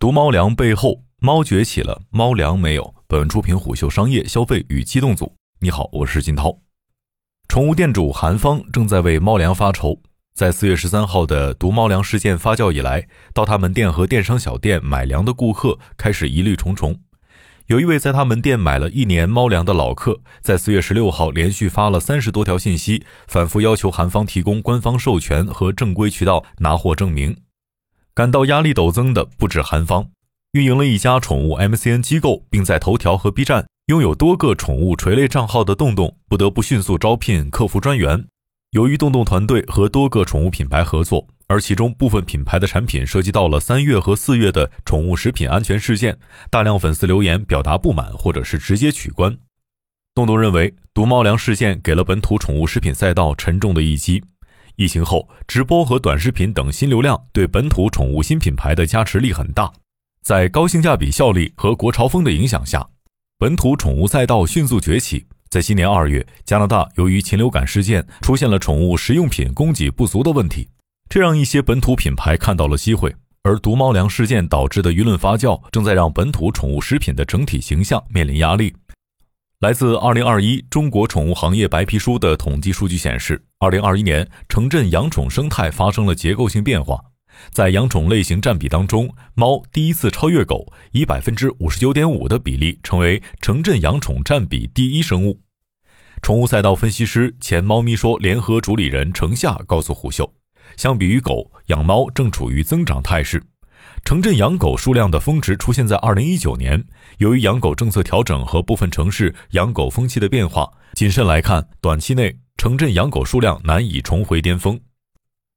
毒猫粮背后，猫崛起了，猫粮没有。本出品虎嗅商业消费与机动组。你好，我是金涛。宠物店主韩方正在为猫粮发愁。在四月十三号的毒猫粮事件发酵以来，到他门店和电商小店买粮的顾客开始疑虑重重。有一位在他门店买了一年猫粮的老客，在四月十六号连续发了三十多条信息，反复要求韩方提供官方授权和正规渠道拿货证明。感到压力陡增的不止韩方，运营了一家宠物 MCN 机构，并在头条和 B 站拥有多个宠物垂类账号的洞洞，不得不迅速招聘客服专员。由于洞洞团队和多个宠物品牌合作。而其中部分品牌的产品涉及到了三月和四月的宠物食品安全事件，大量粉丝留言表达不满，或者是直接取关。洞洞认为，毒猫粮事件给了本土宠物食品赛道沉重的一击。疫情后，直播和短视频等新流量对本土宠物新品牌的加持力很大，在高性价比效力和国潮风的影响下，本土宠物赛道迅速崛起。在今年二月，加拿大由于禽流感事件出现了宠物食用品供给不足的问题。这让一些本土品牌看到了机会，而毒猫粮事件导致的舆论发酵，正在让本土宠物食品的整体形象面临压力。来自《二零二一中国宠物行业白皮书》的统计数据显示，二零二一年城镇养宠生态发生了结构性变化，在养宠类型占比当中，猫第一次超越狗，以百分之五十九点五的比例成为城镇养宠占比第一生物。宠物赛道分析师、前猫咪说联合主理人程夏告诉虎嗅。相比于狗，养猫正处于增长态势。城镇养狗数量的峰值出现在二零一九年。由于养狗政策调整和部分城市养狗风气的变化，谨慎来看，短期内城镇养狗数量难以重回巅峰。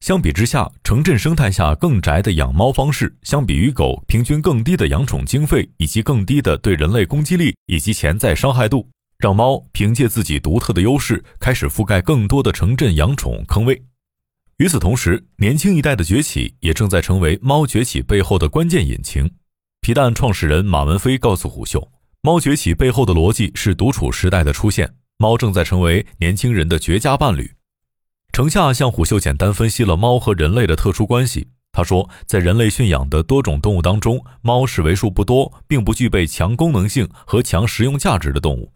相比之下，城镇生态下更宅的养猫方式，相比于狗，平均更低的养宠经费，以及更低的对人类攻击力以及潜在伤害度，让猫凭借自己独特的优势，开始覆盖更多的城镇养宠坑位。与此同时，年轻一代的崛起也正在成为猫崛起背后的关键引擎。皮蛋创始人马文飞告诉虎嗅，猫崛起背后的逻辑是独处时代的出现，猫正在成为年轻人的绝佳伴侣。程夏向虎嗅简单分析了猫和人类的特殊关系。他说，在人类驯养的多种动物当中，猫是为数不多并不具备强功能性和强实用价值的动物。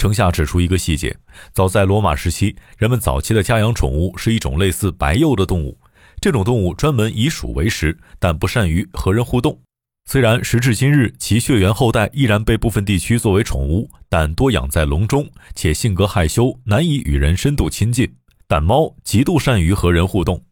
程夏指出一个细节：早在罗马时期，人们早期的家养宠物是一种类似白鼬的动物。这种动物专门以鼠为食，但不善于和人互动。虽然时至今日，其血缘后代依然被部分地区作为宠物，但多养在笼中，且性格害羞，难以与人深度亲近。但猫极度善于和人互动。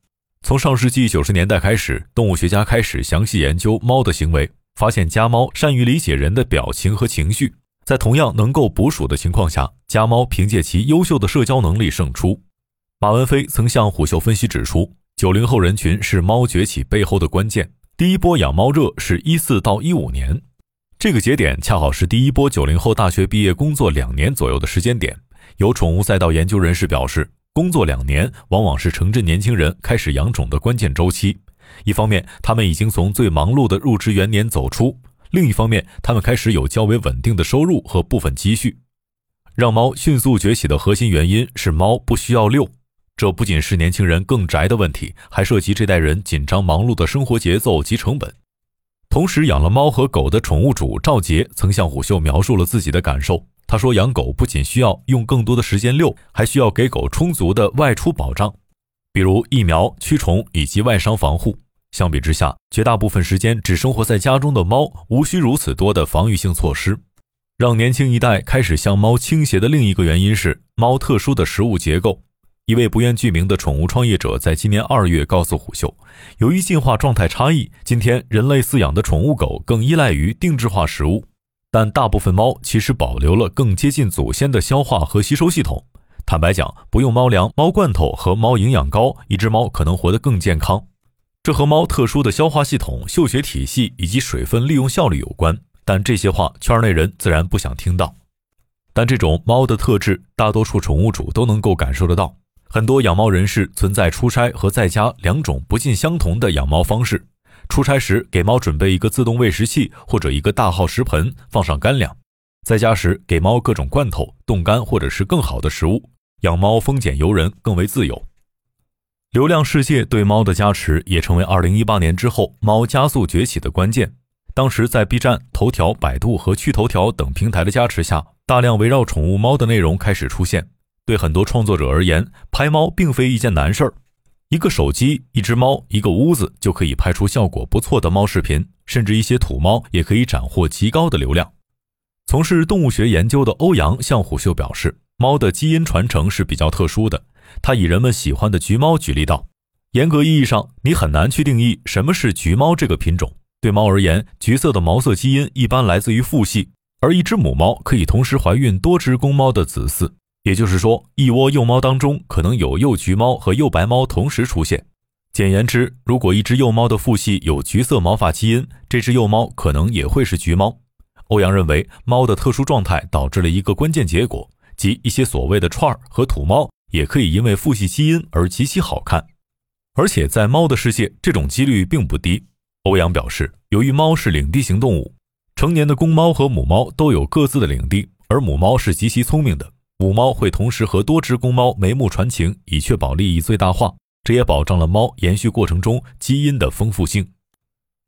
从上世纪九十年代开始，动物学家开始详细研究猫的行为，发现家猫善于理解人的表情和情绪。在同样能够捕鼠的情况下，家猫凭借其优秀的社交能力胜出。马文飞曾向虎嗅分析指出，九零后人群是猫崛起背后的关键。第一波养猫热是一四到一五年，这个节点恰好是第一波九零后大学毕业工作两年左右的时间点。有宠物赛道研究人士表示，工作两年往往是城镇年轻人开始养宠的关键周期。一方面，他们已经从最忙碌的入职元年走出。另一方面，他们开始有较为稳定的收入和部分积蓄。让猫迅速崛起的核心原因是猫不需要遛。这不仅是年轻人更宅的问题，还涉及这代人紧张忙碌的生活节奏及成本。同时，养了猫和狗的宠物主赵杰曾向虎嗅描述了自己的感受。他说：“养狗不仅需要用更多的时间遛，还需要给狗充足的外出保障，比如疫苗、驱虫以及外伤防护。”相比之下，绝大部分时间只生活在家中的猫无需如此多的防御性措施。让年轻一代开始向猫倾斜的另一个原因是猫特殊的食物结构。一位不愿具名的宠物创业者在今年二月告诉虎嗅，由于进化状态差异，今天人类饲养的宠物狗更依赖于定制化食物，但大部分猫其实保留了更接近祖先的消化和吸收系统。坦白讲，不用猫粮、猫罐头和猫营养膏，一只猫可能活得更健康。这和猫特殊的消化系统、嗅觉体系以及水分利用效率有关，但这些话圈内人自然不想听到。但这种猫的特质，大多数宠物主都能够感受得到。很多养猫人士存在出差和在家两种不尽相同的养猫方式。出差时给猫准备一个自动喂食器或者一个大号食盆，放上干粮；在家时给猫各种罐头、冻干或者是更好的食物。养猫丰俭由人，更为自由。流量世界对猫的加持也成为2018年之后猫加速崛起的关键。当时在 B 站、头条、百度和趣头条等平台的加持下，大量围绕宠物猫的内容开始出现。对很多创作者而言，拍猫并非一件难事儿。一个手机、一只猫、一个屋子就可以拍出效果不错的猫视频，甚至一些土猫也可以斩获极高的流量。从事动物学研究的欧阳向虎秀表示，猫的基因传承是比较特殊的。他以人们喜欢的橘猫举例道：“严格意义上，你很难去定义什么是橘猫这个品种。”对猫而言，橘色的毛色基因一般来自于父系，而一只母猫可以同时怀孕多只公猫的子嗣，也就是说，一窝幼猫当中可能有幼橘猫和幼白猫同时出现。简言之，如果一只幼猫的父系有橘色毛发基因，这只幼猫可能也会是橘猫。欧阳认为，猫的特殊状态导致了一个关键结果，即一些所谓的串儿和土猫也可以因为父系基因而极其好看，而且在猫的世界，这种几率并不低。欧阳表示，由于猫是领地型动物，成年的公猫和母猫都有各自的领地，而母猫是极其聪明的，母猫会同时和多只公猫眉目传情，以确保利益最大化。这也保障了猫延续过程中基因的丰富性。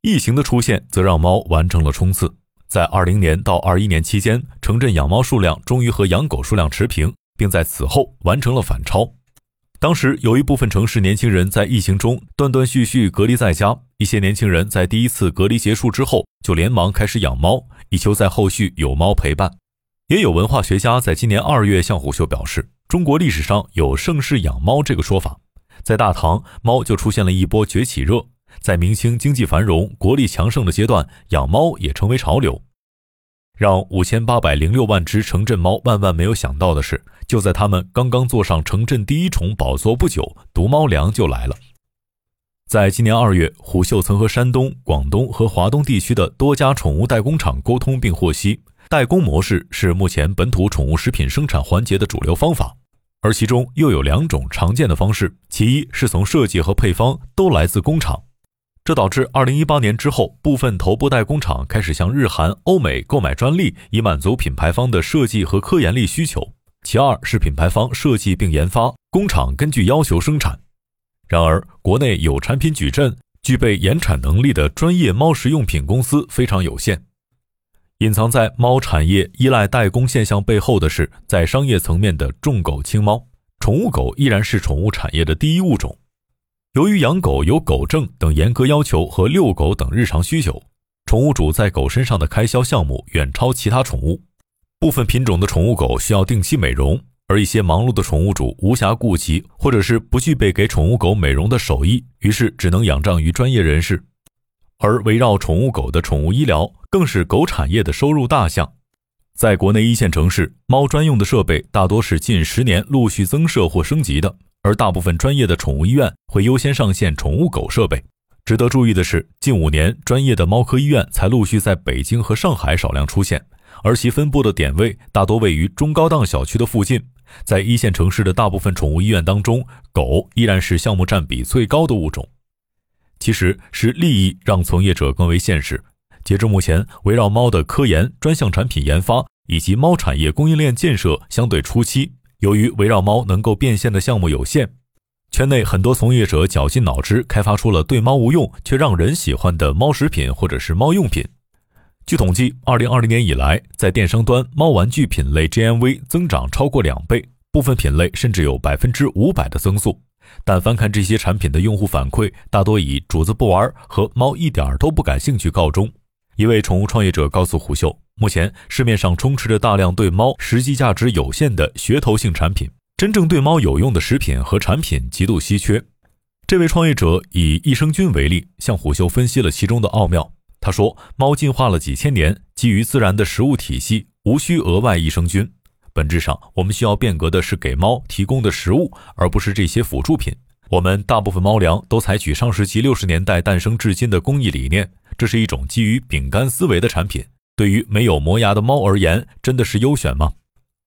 异形的出现则让猫完成了冲刺，在二零年到二一年期间，城镇养猫数量终于和养狗数量持平，并在此后完成了反超。当时有一部分城市年轻人在疫情中断断续续隔离在家，一些年轻人在第一次隔离结束之后就连忙开始养猫，以求在后续有猫陪伴。也有文化学家在今年二月向虎嗅表示，中国历史上有盛世养猫这个说法，在大唐猫就出现了一波崛起热，在明清经济繁荣、国力强盛的阶段，养猫也成为潮流。让五千八百零六万只城镇猫万万没有想到的是，就在他们刚刚坐上城镇第一宠宝座不久，毒猫粮就来了。在今年二月，虎嗅曾和山东、广东和华东地区的多家宠物代工厂沟通，并获悉，代工模式是目前本土宠物食品生产环节的主流方法，而其中又有两种常见的方式：其一是从设计和配方都来自工厂。这导致二零一八年之后，部分头部代工厂开始向日韩、欧美购买专利，以满足品牌方的设计和科研力需求。其二是品牌方设计并研发，工厂根据要求生产。然而，国内有产品矩阵、具备研产能力的专业猫食用品公司非常有限。隐藏在猫产业依赖代工现象背后的是，在商业层面的重狗轻猫。宠物狗依然是宠物产业的第一物种。由于养狗有狗证等严格要求和遛狗等日常需求，宠物主在狗身上的开销项目远超其他宠物。部分品种的宠物狗需要定期美容，而一些忙碌的宠物主无暇顾及，或者是不具备给宠物狗美容的手艺，于是只能仰仗于专业人士。而围绕宠物狗的宠物医疗，更是狗产业的收入大项。在国内一线城市，猫专用的设备大多是近十年陆续增设或升级的。而大部分专业的宠物医院会优先上线宠物狗设备。值得注意的是，近五年专业的猫科医院才陆续在北京和上海少量出现，而其分布的点位大多位于中高档小区的附近。在一线城市的大部分宠物医院当中，狗依然是项目占比最高的物种。其实是利益让从业者更为现实。截至目前，围绕猫的科研、专项产品研发以及猫产业供应链建设相对初期。由于围绕猫能够变现的项目有限，圈内很多从业者绞尽脑汁开发出了对猫无用却让人喜欢的猫食品或者是猫用品。据统计，二零二零年以来，在电商端猫玩具品类 GMV 增长超过两倍，部分品类甚至有百分之五百的增速。但翻看这些产品的用户反馈，大多以“主子不玩”和“猫一点都不感兴趣”告终。一位宠物创业者告诉虎嗅。目前市面上充斥着大量对猫实际价值有限的噱头性产品，真正对猫有用的食品和产品极度稀缺。这位创业者以益生菌为例，向虎嗅分析了其中的奥妙。他说：“猫进化了几千年，基于自然的食物体系，无需额外益生菌。本质上，我们需要变革的是给猫提供的食物，而不是这些辅助品。我们大部分猫粮都采取上世纪六十年代诞生至今的工艺理念，这是一种基于饼干思维的产品。”对于没有磨牙的猫而言，真的是优选吗？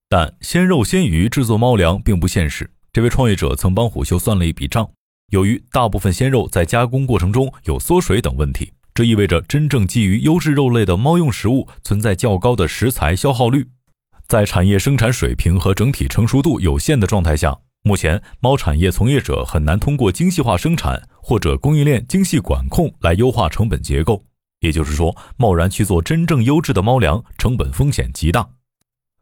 但鲜肉鲜鱼制作猫粮并不现实。这位创业者曾帮虎嗅算了一笔账，由于大部分鲜肉在加工过程中有缩水等问题，这意味着真正基于优质肉类的猫用食物存在较高的食材消耗率。在产业生产水平和整体成熟度有限的状态下，目前猫产业从业者很难通过精细化生产或者供应链精细管控来优化成本结构。也就是说，贸然去做真正优质的猫粮，成本风险极大。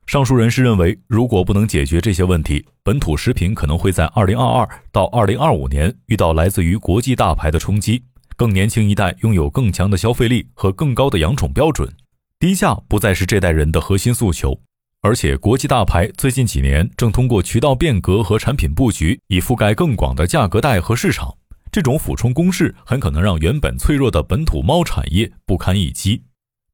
上述人士认为，如果不能解决这些问题，本土食品可能会在2022到2025年遇到来自于国际大牌的冲击。更年轻一代拥有更强的消费力和更高的养宠标准，低价不再是这代人的核心诉求。而且，国际大牌最近几年正通过渠道变革和产品布局，以覆盖更广的价格带和市场。这种俯冲攻势很可能让原本脆弱的本土猫产业不堪一击。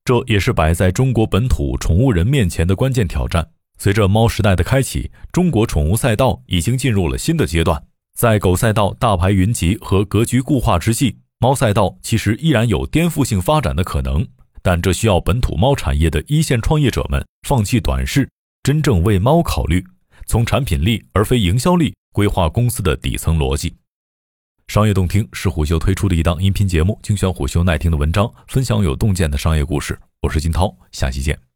这也是摆在中国本土宠物人面前的关键挑战。随着猫时代的开启，中国宠物赛道已经进入了新的阶段。在狗赛道大牌云集和格局固化之际，猫赛道其实依然有颠覆性发展的可能，但这需要本土猫产业的一线创业者们放弃短视，真正为猫考虑，从产品力而非营销力规划公司的底层逻辑。商业洞听是虎嗅推出的一档音频节目，精选虎嗅耐听的文章，分享有洞见的商业故事。我是金涛，下期见。